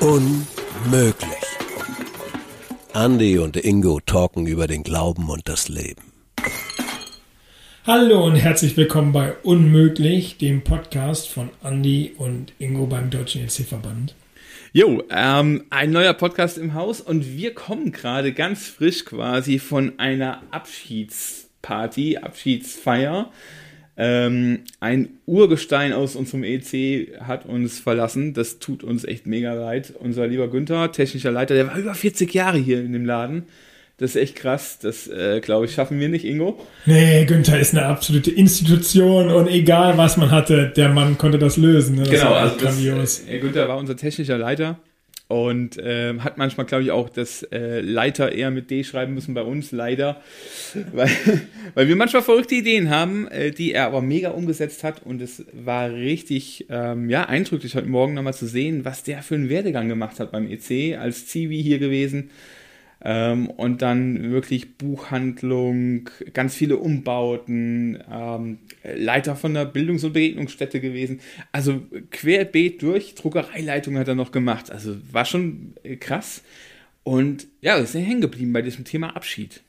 Unmöglich. Andy und Ingo talken über den Glauben und das Leben. Hallo und herzlich willkommen bei Unmöglich, dem Podcast von Andy und Ingo beim Deutschen EC-Verband. Jo, ähm, ein neuer Podcast im Haus und wir kommen gerade ganz frisch quasi von einer Abschiedsparty, Abschiedsfeier. Ähm, ein Urgestein aus unserem EC hat uns verlassen. Das tut uns echt mega leid. Unser lieber Günther, technischer Leiter, der war über 40 Jahre hier in dem Laden. Das ist echt krass. Das, äh, glaube ich, schaffen wir nicht, Ingo. Nee, Günther ist eine absolute Institution und egal was man hatte, der Mann konnte das lösen. Ne? Das genau, also das, äh, Günther war unser technischer Leiter und äh, hat manchmal, glaube ich, auch das äh, Leiter eher mit D schreiben müssen bei uns, leider. weil, weil wir manchmal verrückte Ideen haben, äh, die er aber mega umgesetzt hat. Und es war richtig ähm, ja, eindrücklich heute Morgen nochmal zu sehen, was der für einen Werdegang gemacht hat beim EC, als Zivi hier gewesen. Ähm, und dann wirklich Buchhandlung, ganz viele Umbauten, ähm, Leiter von der Bildungs- und Begegnungsstätte gewesen. Also querbeet durch, Druckereileitung hat er noch gemacht. Also war schon äh, krass. Und ja, ist hängen geblieben bei diesem Thema Abschied.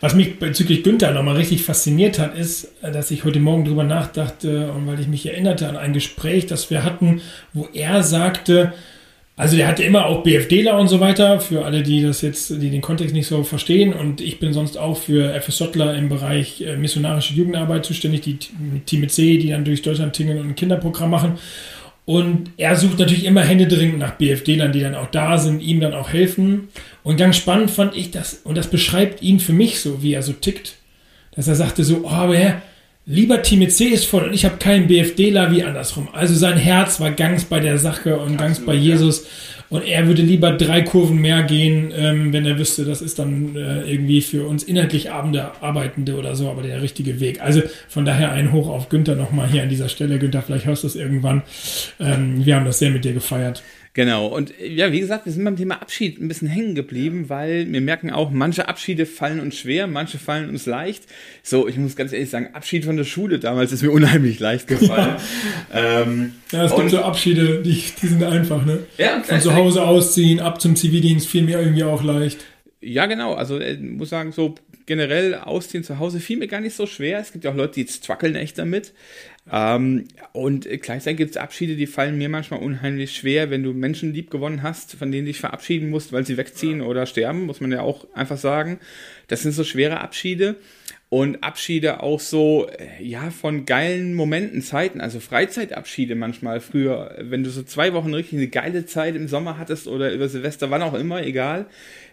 Was mich bezüglich Günther nochmal richtig fasziniert hat, ist, äh, dass ich heute Morgen drüber nachdachte und weil ich mich erinnerte an ein Gespräch, das wir hatten, wo er sagte, also der hatte immer auch BFDler und so weiter, für alle, die das jetzt, die den Kontext nicht so verstehen. Und ich bin sonst auch für FSJler im Bereich äh, missionarische Jugendarbeit zuständig, die Team C, die dann durch Deutschland tingeln und ein Kinderprogramm machen. Und er sucht natürlich immer händeringend nach BFDlern, die dann auch da sind, ihm dann auch helfen. Und ganz spannend fand ich das, und das beschreibt ihn für mich so, wie er so tickt, dass er sagte so, oh, aber Herr, lieber Team C ist voll und ich habe keinen BFDler wie andersrum. Also sein Herz war ganz bei der Sache und ganz bei Jesus. Ja. Und er würde lieber drei Kurven mehr gehen, ähm, wenn er wüsste, das ist dann äh, irgendwie für uns inhaltlich Abende Arbeitende oder so, aber der richtige Weg. Also von daher ein Hoch auf Günther nochmal hier an dieser Stelle. Günther, vielleicht hörst du es irgendwann. Ähm, wir haben das sehr mit dir gefeiert. Genau, und ja, wie gesagt, wir sind beim Thema Abschied ein bisschen hängen geblieben, weil wir merken auch, manche Abschiede fallen uns schwer, manche fallen uns leicht. So, ich muss ganz ehrlich sagen, Abschied von der Schule damals ist mir unheimlich leicht gefallen. Ja, ähm, ja es gibt so Abschiede, die, die sind einfach, ne? Ja, Von zu Hause ausziehen, ab zum Zivildienst fiel mir irgendwie auch leicht. Ja, genau, also ich muss sagen, so generell ausziehen zu Hause fiel mir gar nicht so schwer. Es gibt ja auch Leute, die zwackeln echt damit. Ähm, und gleichzeitig gibt es Abschiede, die fallen mir manchmal unheimlich schwer, wenn du Menschen lieb gewonnen hast, von denen du dich verabschieden musst, weil sie wegziehen oder sterben, muss man ja auch einfach sagen. Das sind so schwere Abschiede. Und Abschiede auch so, äh, ja, von geilen Momenten, Zeiten, also Freizeitabschiede manchmal früher, wenn du so zwei Wochen richtig eine geile Zeit im Sommer hattest oder über Silvester, wann auch immer, egal,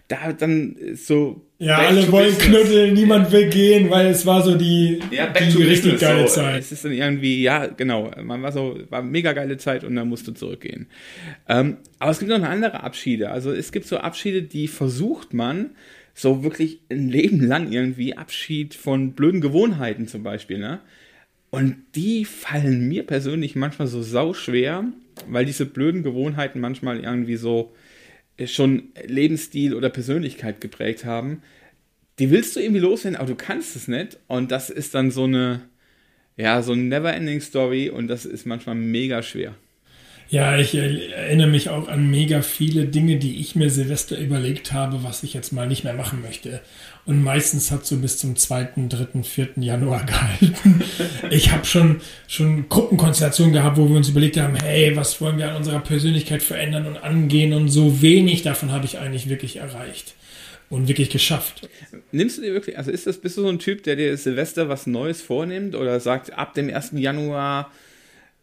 da dann so. Ja, alle wollen knuddeln, niemand will gehen, weil es war so die, ja, die richtig geile so. Zeit. Es ist dann irgendwie, ja, genau, man war so, war mega geile Zeit und dann musst du zurückgehen. Ähm, aber es gibt noch eine andere Abschiede. Also es gibt so Abschiede, die versucht man, so wirklich ein Leben lang irgendwie Abschied von blöden Gewohnheiten zum Beispiel, ne? Und die fallen mir persönlich manchmal so sau schwer, weil diese blöden Gewohnheiten manchmal irgendwie so schon Lebensstil oder Persönlichkeit geprägt haben, die willst du irgendwie loswerden, aber du kannst es nicht. Und das ist dann so eine, ja, so eine Never-Ending Story und das ist manchmal mega schwer. Ja, ich erinnere mich auch an mega viele Dinge, die ich mir Silvester überlegt habe, was ich jetzt mal nicht mehr machen möchte. Und meistens hat so bis zum 2., 3., 4. Januar gehalten. Ich habe schon, schon Gruppenkonstellationen gehabt, wo wir uns überlegt haben, hey, was wollen wir an unserer Persönlichkeit verändern und angehen? Und so wenig davon habe ich eigentlich wirklich erreicht und wirklich geschafft. Nimmst du dir wirklich, also ist das, bist du so ein Typ, der dir Silvester was Neues vornimmt oder sagt, ab dem 1. Januar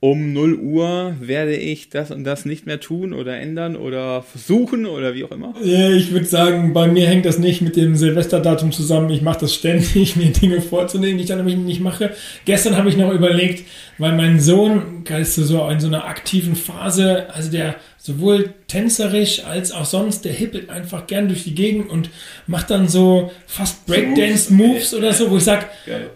um 0 Uhr werde ich das und das nicht mehr tun oder ändern oder versuchen oder wie auch immer? Ich würde sagen, bei mir hängt das nicht mit dem Silvesterdatum zusammen. Ich mache das ständig, mir Dinge vorzunehmen, die ich dann nicht mache. Gestern habe ich noch überlegt, weil mein Sohn ist so in so einer aktiven Phase, also der sowohl tänzerisch als auch sonst, der hippelt einfach gern durch die Gegend und macht dann so fast Breakdance-Moves oder so, wo ich sage,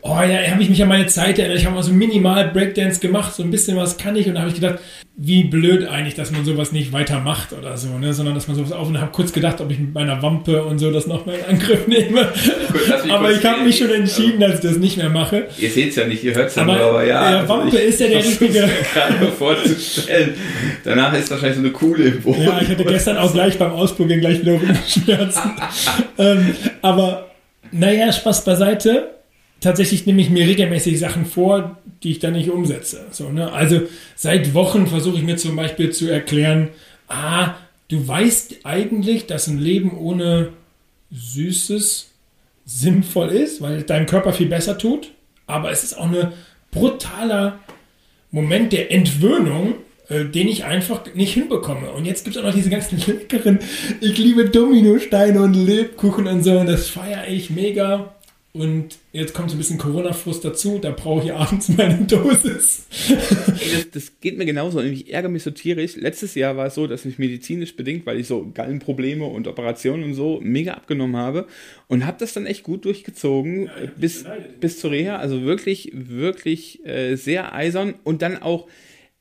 oh ja, habe ich mich an meine Zeit erinnert, ich habe mal so minimal Breakdance gemacht, so ein bisschen was kann ich und da habe ich gedacht, wie blöd eigentlich, dass man sowas nicht weitermacht oder so, ne? sondern dass man sowas auf und habe kurz gedacht, ob ich mit meiner Wampe und so das nochmal in Angriff nehme. Gut, aber ich habe mich schon entschieden, dass ich das nicht mehr mache. Ihr seht es ja nicht, ihr hört es ja nur, aber ja. Der also Wampe ist ja der richtige. gerade vorzustellen. Danach ist wahrscheinlich so eine coole im Boden. Ja, ich hatte gestern auch gleich beim Ausprobieren gleich wieder Rückenschmerzen. ähm, aber naja, Spaß beiseite. Tatsächlich nehme ich mir regelmäßig Sachen vor, die ich dann nicht umsetze. So, ne? Also seit Wochen versuche ich mir zum Beispiel zu erklären, ah, du weißt eigentlich, dass ein Leben ohne Süßes sinnvoll ist, weil dein Körper viel besser tut, aber es ist auch ein brutaler Moment der Entwöhnung, äh, den ich einfach nicht hinbekomme. Und jetzt gibt es auch noch diese ganzen leckeren, ich liebe Dominosteine und Lebkuchen und so, und das feiere ich mega. Und jetzt kommt so ein bisschen Corona-Frust dazu, da brauche ich abends meine Dosis. das, das, geht mir genauso. Ich ärgere mich so tierisch. Letztes Jahr war es so, dass ich medizinisch bedingt, weil ich so Gallenprobleme und Operationen und so mega abgenommen habe und habe das dann echt gut durchgezogen ja, bis, bis zur Reha. Also wirklich, wirklich äh, sehr eisern und dann auch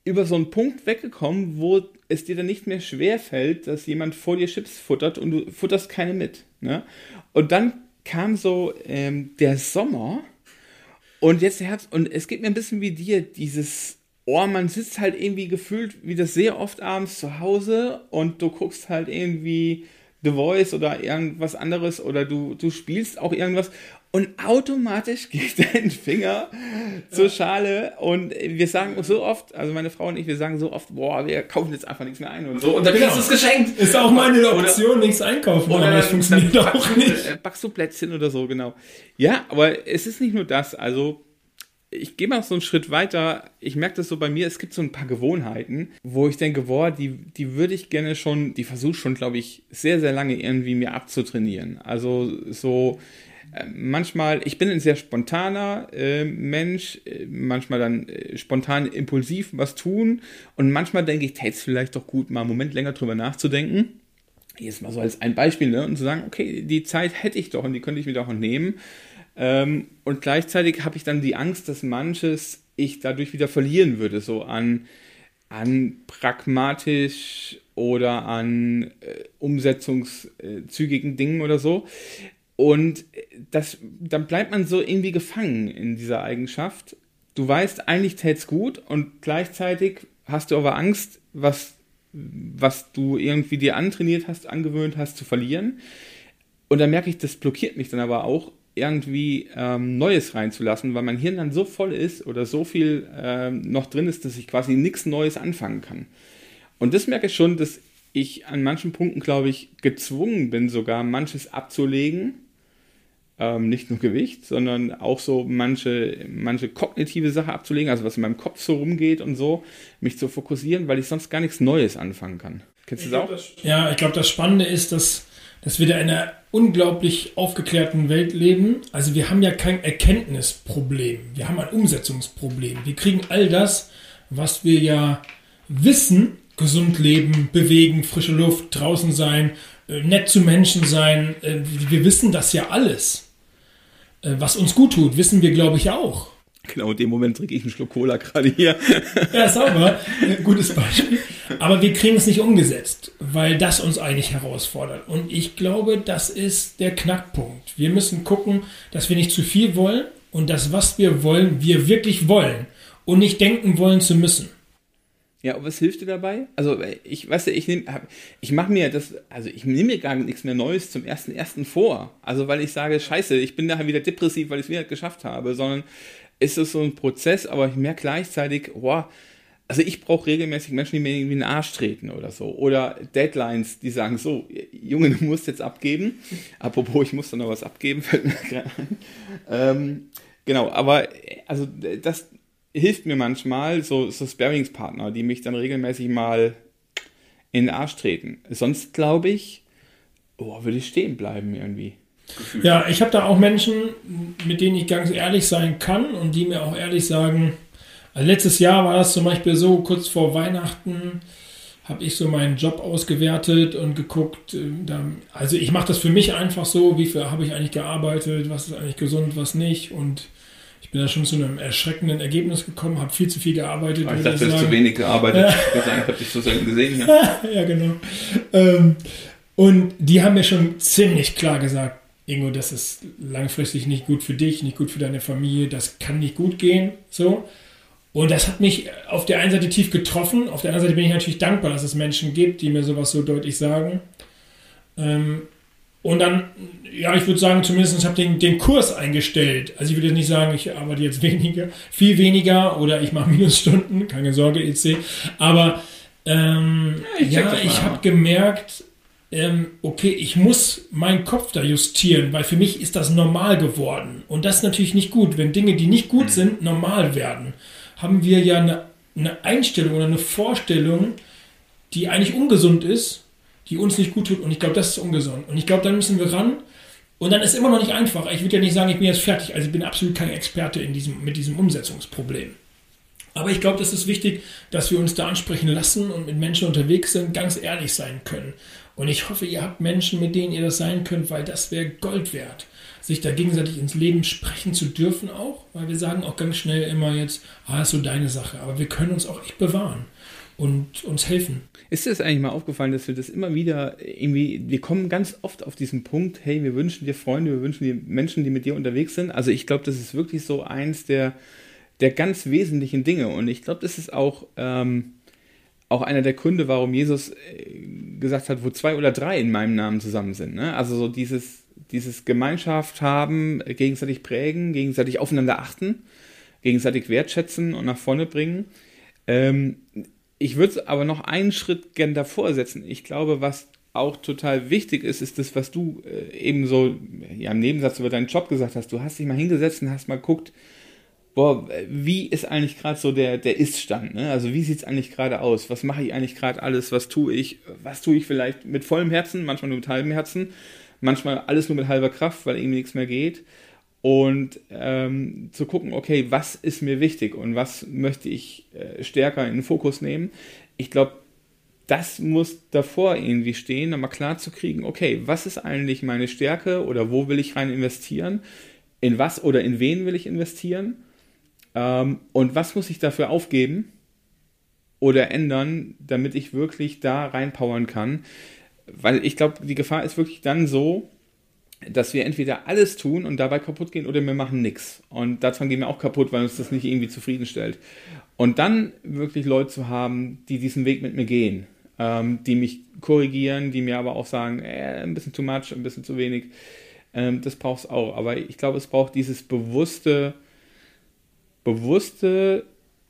über so einen Punkt weggekommen, wo es dir dann nicht mehr schwer fällt, dass jemand vor dir Chips futtert und du futterst keine mit. Ne? Und dann kam so ähm, der Sommer und jetzt der Herbst. Und es geht mir ein bisschen wie dir, dieses Oh, man sitzt halt irgendwie gefühlt wie das sehr oft abends zu Hause und du guckst halt irgendwie The Voice oder irgendwas anderes oder du, du spielst auch irgendwas und automatisch geht dein Finger zur Schale und wir sagen so oft, also meine Frau und ich, wir sagen so oft, boah, wir kaufen jetzt einfach nichts mehr ein und so und dann genau. kriegst du es geschenkt. Ist auch meine Option, oder, nichts einkaufen, oder aber das funktioniert auch nicht. Du, backst du Plätzchen oder so, genau. Ja, aber es ist nicht nur das, also ich gehe mal so einen Schritt weiter. Ich merke das so bei mir, es gibt so ein paar Gewohnheiten, wo ich denke, boah, die, die würde ich gerne schon, die versuche schon, glaube ich, sehr, sehr lange irgendwie mir abzutrainieren. Also so, äh, manchmal, ich bin ein sehr spontaner äh, Mensch, äh, manchmal dann äh, spontan impulsiv was tun und manchmal denke ich, täte es vielleicht doch gut, mal einen Moment länger drüber nachzudenken. Jetzt mal so als ein Beispiel, ne? Und zu sagen, okay, die Zeit hätte ich doch und die könnte ich mir doch nehmen. Ähm, und gleichzeitig habe ich dann die Angst, dass manches ich dadurch wieder verlieren würde, so an, an pragmatisch oder an äh, umsetzungszügigen Dingen oder so. Und das, dann bleibt man so irgendwie gefangen in dieser Eigenschaft. Du weißt, eigentlich tät's gut und gleichzeitig hast du aber Angst, was, was du irgendwie dir antrainiert hast, angewöhnt hast, zu verlieren. Und dann merke ich, das blockiert mich dann aber auch, irgendwie ähm, Neues reinzulassen, weil mein Hirn dann so voll ist oder so viel ähm, noch drin ist, dass ich quasi nichts Neues anfangen kann. Und das merke ich schon, dass ich an manchen Punkten, glaube ich, gezwungen bin, sogar manches abzulegen. Ähm, nicht nur Gewicht, sondern auch so manche, manche kognitive Sache abzulegen, also was in meinem Kopf so rumgeht und so, mich zu fokussieren, weil ich sonst gar nichts Neues anfangen kann. Kennst du das auch? Das, ja, ich glaube, das Spannende ist, dass, dass wir da in einer unglaublich aufgeklärten Welt leben. Also wir haben ja kein Erkenntnisproblem, wir haben ein Umsetzungsproblem. Wir kriegen all das, was wir ja wissen, gesund leben, bewegen, frische Luft, draußen sein, nett zu Menschen sein. Äh, wir wissen das ja alles. Äh, was uns gut tut, wissen wir, glaube ich, auch. Genau, in dem Moment trinke ich einen Schluck Cola gerade hier. Ja, sauber. Gutes Beispiel. Aber wir kriegen es nicht umgesetzt, weil das uns eigentlich herausfordert. Und ich glaube, das ist der Knackpunkt. Wir müssen gucken, dass wir nicht zu viel wollen und das, was wir wollen, wir wirklich wollen und nicht denken wollen zu müssen. Ja, und was hilft dir dabei? Also, ich weiß ja, ich nehme, ich mache mir das, also ich nehme mir gar nichts mehr Neues zum ersten ersten vor. Also, weil ich sage, scheiße, ich bin nachher wieder depressiv, weil ich es wieder geschafft habe, sondern ist es so ein Prozess, aber ich merke gleichzeitig, boah, also ich brauche regelmäßig Menschen, die mir irgendwie in den Arsch treten oder so. Oder Deadlines, die sagen, so, Junge, du musst jetzt abgeben. Apropos, ich muss da noch was abgeben, fällt mir gerade ein. Ähm, genau, aber also das, hilft mir manchmal so, so Sparringspartner, die mich dann regelmäßig mal in den Arsch treten. Sonst glaube ich, oh, würde ich stehen bleiben irgendwie. Ja, ich habe da auch Menschen, mit denen ich ganz ehrlich sein kann und die mir auch ehrlich sagen, also letztes Jahr war das zum Beispiel so, kurz vor Weihnachten habe ich so meinen Job ausgewertet und geguckt. Äh, also ich mache das für mich einfach so, wie viel habe ich eigentlich gearbeitet, was ist eigentlich gesund, was nicht. Und ich bin da schon zu einem erschreckenden Ergebnis gekommen, habe viel zu viel gearbeitet. ich dachte, du hast zu wenig gearbeitet. ich habe dich so selten gesehen. Ja, ja genau. Ähm, und die haben mir schon ziemlich klar gesagt, Ingo, das ist langfristig nicht gut für dich, nicht gut für deine Familie, das kann nicht gut gehen. So. Und das hat mich auf der einen Seite tief getroffen, auf der anderen Seite bin ich natürlich dankbar, dass es Menschen gibt, die mir sowas so deutlich sagen. Ähm, und dann, ja, ich würde sagen, zumindest habe ich den, den Kurs eingestellt. Also ich würde jetzt nicht sagen, ich arbeite jetzt weniger, viel weniger oder ich mache Minusstunden, keine Sorge, EC. Aber ähm, ja, ich, ja, ich habe gemerkt, ähm, okay, ich muss meinen Kopf da justieren, weil für mich ist das normal geworden. Und das ist natürlich nicht gut, wenn Dinge, die nicht gut mhm. sind, normal werden haben wir ja eine, eine Einstellung oder eine Vorstellung, die eigentlich ungesund ist, die uns nicht gut tut. Und ich glaube, das ist ungesund. Und ich glaube, dann müssen wir ran. Und dann ist immer noch nicht einfach. Ich würde ja nicht sagen, ich bin jetzt fertig. Also ich bin absolut kein Experte in diesem, mit diesem Umsetzungsproblem. Aber ich glaube, das ist wichtig, dass wir uns da ansprechen lassen und mit Menschen unterwegs sind, ganz ehrlich sein können. Und ich hoffe, ihr habt Menschen, mit denen ihr das sein könnt, weil das wäre Gold wert sich da gegenseitig ins Leben sprechen zu dürfen auch, weil wir sagen auch ganz schnell immer jetzt, ah, ist so deine Sache, aber wir können uns auch echt bewahren und uns helfen. Ist dir das eigentlich mal aufgefallen, dass wir das immer wieder irgendwie, wir kommen ganz oft auf diesen Punkt, hey, wir wünschen dir Freunde, wir wünschen dir Menschen, die mit dir unterwegs sind. Also ich glaube, das ist wirklich so eins der, der ganz wesentlichen Dinge und ich glaube, das ist auch, ähm, auch einer der Gründe, warum Jesus äh, gesagt hat, wo zwei oder drei in meinem Namen zusammen sind. Ne? Also so dieses, dieses Gemeinschaft haben, gegenseitig prägen, gegenseitig aufeinander achten, gegenseitig wertschätzen und nach vorne bringen. Ähm, ich würde aber noch einen Schritt gern davor setzen. Ich glaube, was auch total wichtig ist, ist das, was du äh, eben so ja, im Nebensatz über deinen Job gesagt hast. Du hast dich mal hingesetzt und hast mal geguckt, boah, wie ist eigentlich gerade so der, der Ist-Stand? Ne? Also wie sieht es eigentlich gerade aus? Was mache ich eigentlich gerade alles? Was tue ich? Was tue ich vielleicht mit vollem Herzen, manchmal nur mit halbem Herzen? manchmal alles nur mit halber Kraft, weil irgendwie nichts mehr geht. Und ähm, zu gucken, okay, was ist mir wichtig und was möchte ich äh, stärker in den Fokus nehmen. Ich glaube, das muss davor irgendwie stehen, nochmal klar zu kriegen, okay, was ist eigentlich meine Stärke oder wo will ich rein investieren? In was oder in wen will ich investieren? Ähm, und was muss ich dafür aufgeben oder ändern, damit ich wirklich da reinpowern kann? weil ich glaube, die Gefahr ist wirklich dann so, dass wir entweder alles tun und dabei kaputt gehen oder wir machen nichts. Und daran gehen wir auch kaputt, weil uns das nicht irgendwie zufriedenstellt. Und dann wirklich Leute zu haben, die diesen Weg mit mir gehen, ähm, die mich korrigieren, die mir aber auch sagen, äh, ein bisschen too much, ein bisschen zu wenig, ähm, das braucht es auch. Aber ich glaube, es braucht dieses bewusste, bewusste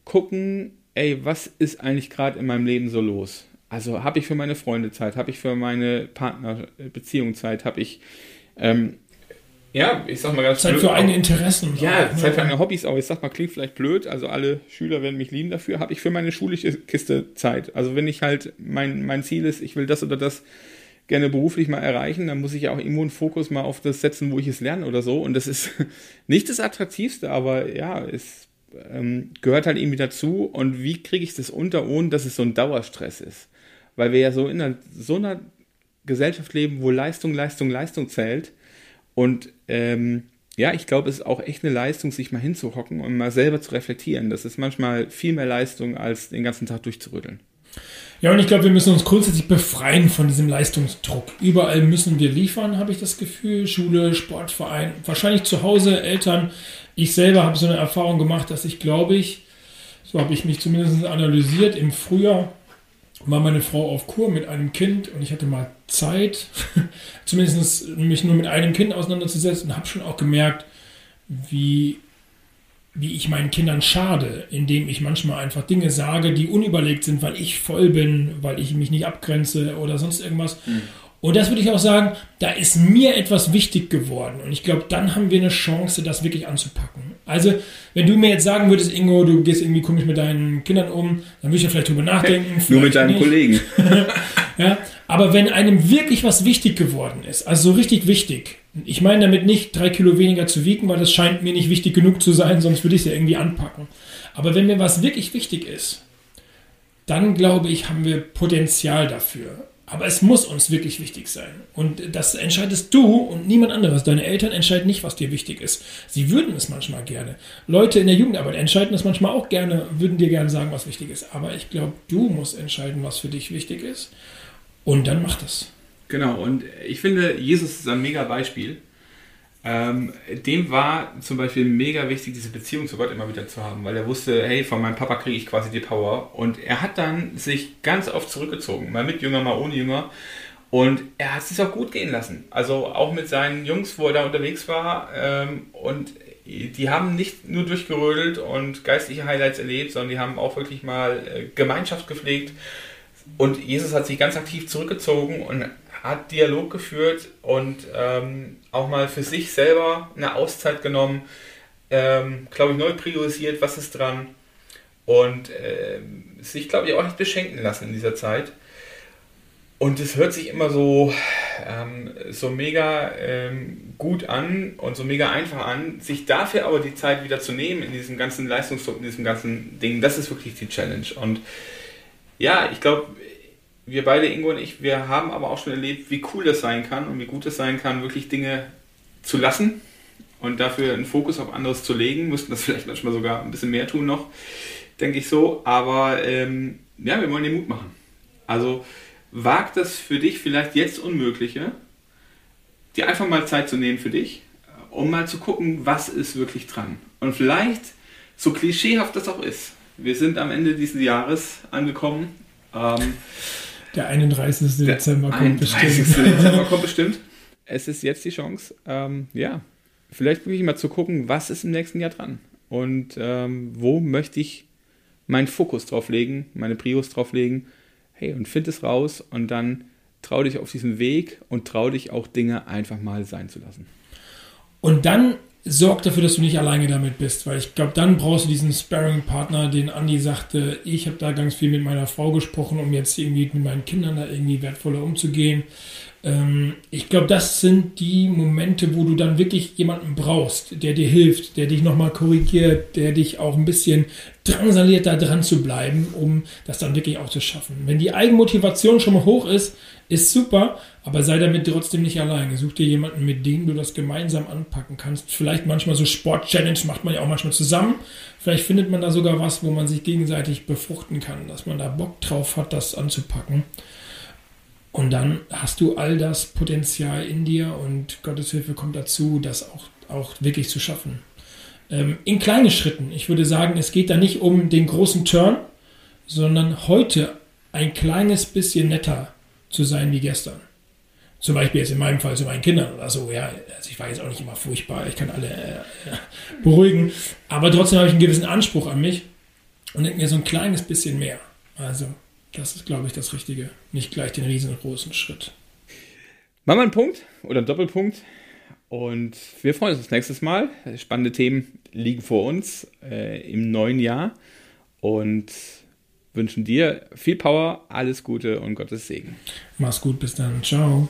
Gucken, ey, was ist eigentlich gerade in meinem Leben so los? Also habe ich für meine Freunde Zeit, habe ich für meine Partnerbeziehung Zeit, habe ich ähm, ja, ich sag mal ganz Zeit blöd, für eigene Interessen. Ja, auch, Zeit für eigene Hobbys auch. Ich sag mal, klingt vielleicht blöd, also alle Schüler werden mich lieben dafür, habe ich für meine schulische Kiste Zeit. Also wenn ich halt, mein, mein Ziel ist, ich will das oder das gerne beruflich mal erreichen, dann muss ich ja auch irgendwo einen Fokus mal auf das setzen, wo ich es lerne oder so. Und das ist nicht das Attraktivste, aber ja, es ähm, gehört halt irgendwie dazu. Und wie kriege ich das unter, ohne dass es so ein Dauerstress ist? weil wir ja so in einer, so einer Gesellschaft leben, wo Leistung, Leistung, Leistung zählt. Und ähm, ja, ich glaube, es ist auch echt eine Leistung, sich mal hinzuhocken und mal selber zu reflektieren. Das ist manchmal viel mehr Leistung, als den ganzen Tag durchzurütteln. Ja, und ich glaube, wir müssen uns grundsätzlich befreien von diesem Leistungsdruck. Überall müssen wir liefern, habe ich das Gefühl. Schule, Sportverein, wahrscheinlich zu Hause, Eltern. Ich selber habe so eine Erfahrung gemacht, dass ich, glaube ich, so habe ich mich zumindest analysiert, im Frühjahr war meine Frau auf Kur mit einem Kind und ich hatte mal Zeit, zumindest mich nur mit einem Kind auseinanderzusetzen und habe schon auch gemerkt, wie, wie ich meinen Kindern schade, indem ich manchmal einfach Dinge sage, die unüberlegt sind, weil ich voll bin, weil ich mich nicht abgrenze oder sonst irgendwas. Mhm. Und das würde ich auch sagen, da ist mir etwas wichtig geworden. Und ich glaube, dann haben wir eine Chance, das wirklich anzupacken. Also, wenn du mir jetzt sagen würdest, Ingo, du gehst irgendwie komisch mit deinen Kindern um, dann würde ich ja vielleicht drüber nachdenken. Nur mit deinen. Kollegen. ja, aber wenn einem wirklich was wichtig geworden ist, also so richtig wichtig, ich meine damit nicht drei Kilo weniger zu wiegen, weil das scheint mir nicht wichtig genug zu sein, sonst würde ich es ja irgendwie anpacken. Aber wenn mir was wirklich wichtig ist, dann glaube ich, haben wir Potenzial dafür. Aber es muss uns wirklich wichtig sein. Und das entscheidest du und niemand anderes. Deine Eltern entscheiden nicht, was dir wichtig ist. Sie würden es manchmal gerne. Leute in der Jugendarbeit entscheiden es manchmal auch gerne, würden dir gerne sagen, was wichtig ist. Aber ich glaube, du musst entscheiden, was für dich wichtig ist. Und dann mach das. Genau. Und ich finde, Jesus ist ein mega Beispiel. Ähm, dem war zum Beispiel mega wichtig, diese Beziehung zu Gott immer wieder zu haben, weil er wusste, hey, von meinem Papa kriege ich quasi die Power. Und er hat dann sich ganz oft zurückgezogen, mal mit Jünger, mal ohne Jünger. Und er hat es sich auch gut gehen lassen. Also auch mit seinen Jungs, wo er da unterwegs war. Ähm, und die haben nicht nur durchgerödelt und geistliche Highlights erlebt, sondern die haben auch wirklich mal äh, Gemeinschaft gepflegt. Und Jesus hat sich ganz aktiv zurückgezogen und hat Dialog geführt und ähm, auch mal für sich selber eine Auszeit genommen, ähm, glaube ich, neu priorisiert, was ist dran und äh, sich, glaube ich, auch nicht beschenken lassen in dieser Zeit. Und es hört sich immer so, ähm, so mega ähm, gut an und so mega einfach an, sich dafür aber die Zeit wieder zu nehmen in diesem ganzen Leistungsdruck, in diesem ganzen Ding, das ist wirklich die Challenge. Und ja, ich glaube, wir beide, Ingo und ich, wir haben aber auch schon erlebt, wie cool das sein kann und wie gut es sein kann, wirklich Dinge zu lassen und dafür einen Fokus auf anderes zu legen. Müssten das vielleicht manchmal sogar ein bisschen mehr tun noch, denke ich so. Aber ähm, ja, wir wollen den Mut machen. Also wagt das für dich vielleicht jetzt Unmögliche, dir einfach mal Zeit zu nehmen für dich, um mal zu gucken, was ist wirklich dran. Und vielleicht, so klischeehaft das auch ist, wir sind am Ende dieses Jahres angekommen. Ähm, der 31. Der Dezember kommt 31. bestimmt. Dezember kommt bestimmt. Es ist jetzt die Chance, ähm, ja, vielleicht wirklich mal zu gucken, was ist im nächsten Jahr dran und ähm, wo möchte ich meinen Fokus drauf legen, meine Prios drauf legen. Hey, und find es raus und dann trau dich auf diesen Weg und trau dich auch Dinge einfach mal sein zu lassen. Und dann sorg dafür, dass du nicht alleine damit bist, weil ich glaube, dann brauchst du diesen Sparring-Partner, den Andi sagte, ich habe da ganz viel mit meiner Frau gesprochen, um jetzt irgendwie mit meinen Kindern da irgendwie wertvoller umzugehen. Ähm, ich glaube, das sind die Momente, wo du dann wirklich jemanden brauchst, der dir hilft, der dich nochmal korrigiert, der dich auch ein bisschen drangsaliert, da dran zu bleiben, um das dann wirklich auch zu schaffen. Wenn die Eigenmotivation schon mal hoch ist, ist super, aber sei damit trotzdem nicht alleine. Such dir jemanden, mit dem du das gemeinsam anpacken kannst. Vielleicht manchmal so Sport-Challenge macht man ja auch manchmal zusammen. Vielleicht findet man da sogar was, wo man sich gegenseitig befruchten kann, dass man da Bock drauf hat, das anzupacken. Und dann hast du all das Potenzial in dir und Gottes Hilfe kommt dazu, das auch, auch wirklich zu schaffen. Ähm, in kleinen Schritten. Ich würde sagen, es geht da nicht um den großen Turn, sondern heute ein kleines bisschen netter zu sein wie gestern. Zum Beispiel jetzt in meinem Fall zu meinen Kindern oder so. Ja, also ich war jetzt auch nicht immer furchtbar, ich kann alle äh, beruhigen. Aber trotzdem habe ich einen gewissen Anspruch an mich und denke mir so ein kleines bisschen mehr. Also, das ist, glaube ich, das Richtige. Nicht gleich den riesengroßen Schritt. Machen wir einen Punkt oder einen Doppelpunkt. Und wir freuen uns das nächste Mal. Spannende Themen liegen vor uns äh, im neuen Jahr. Und wünschen dir viel Power, alles Gute und Gottes Segen. Mach's gut, bis dann. Ciao.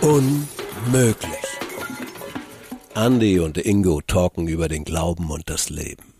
Unmöglich. Andy und Ingo talken über den Glauben und das Leben.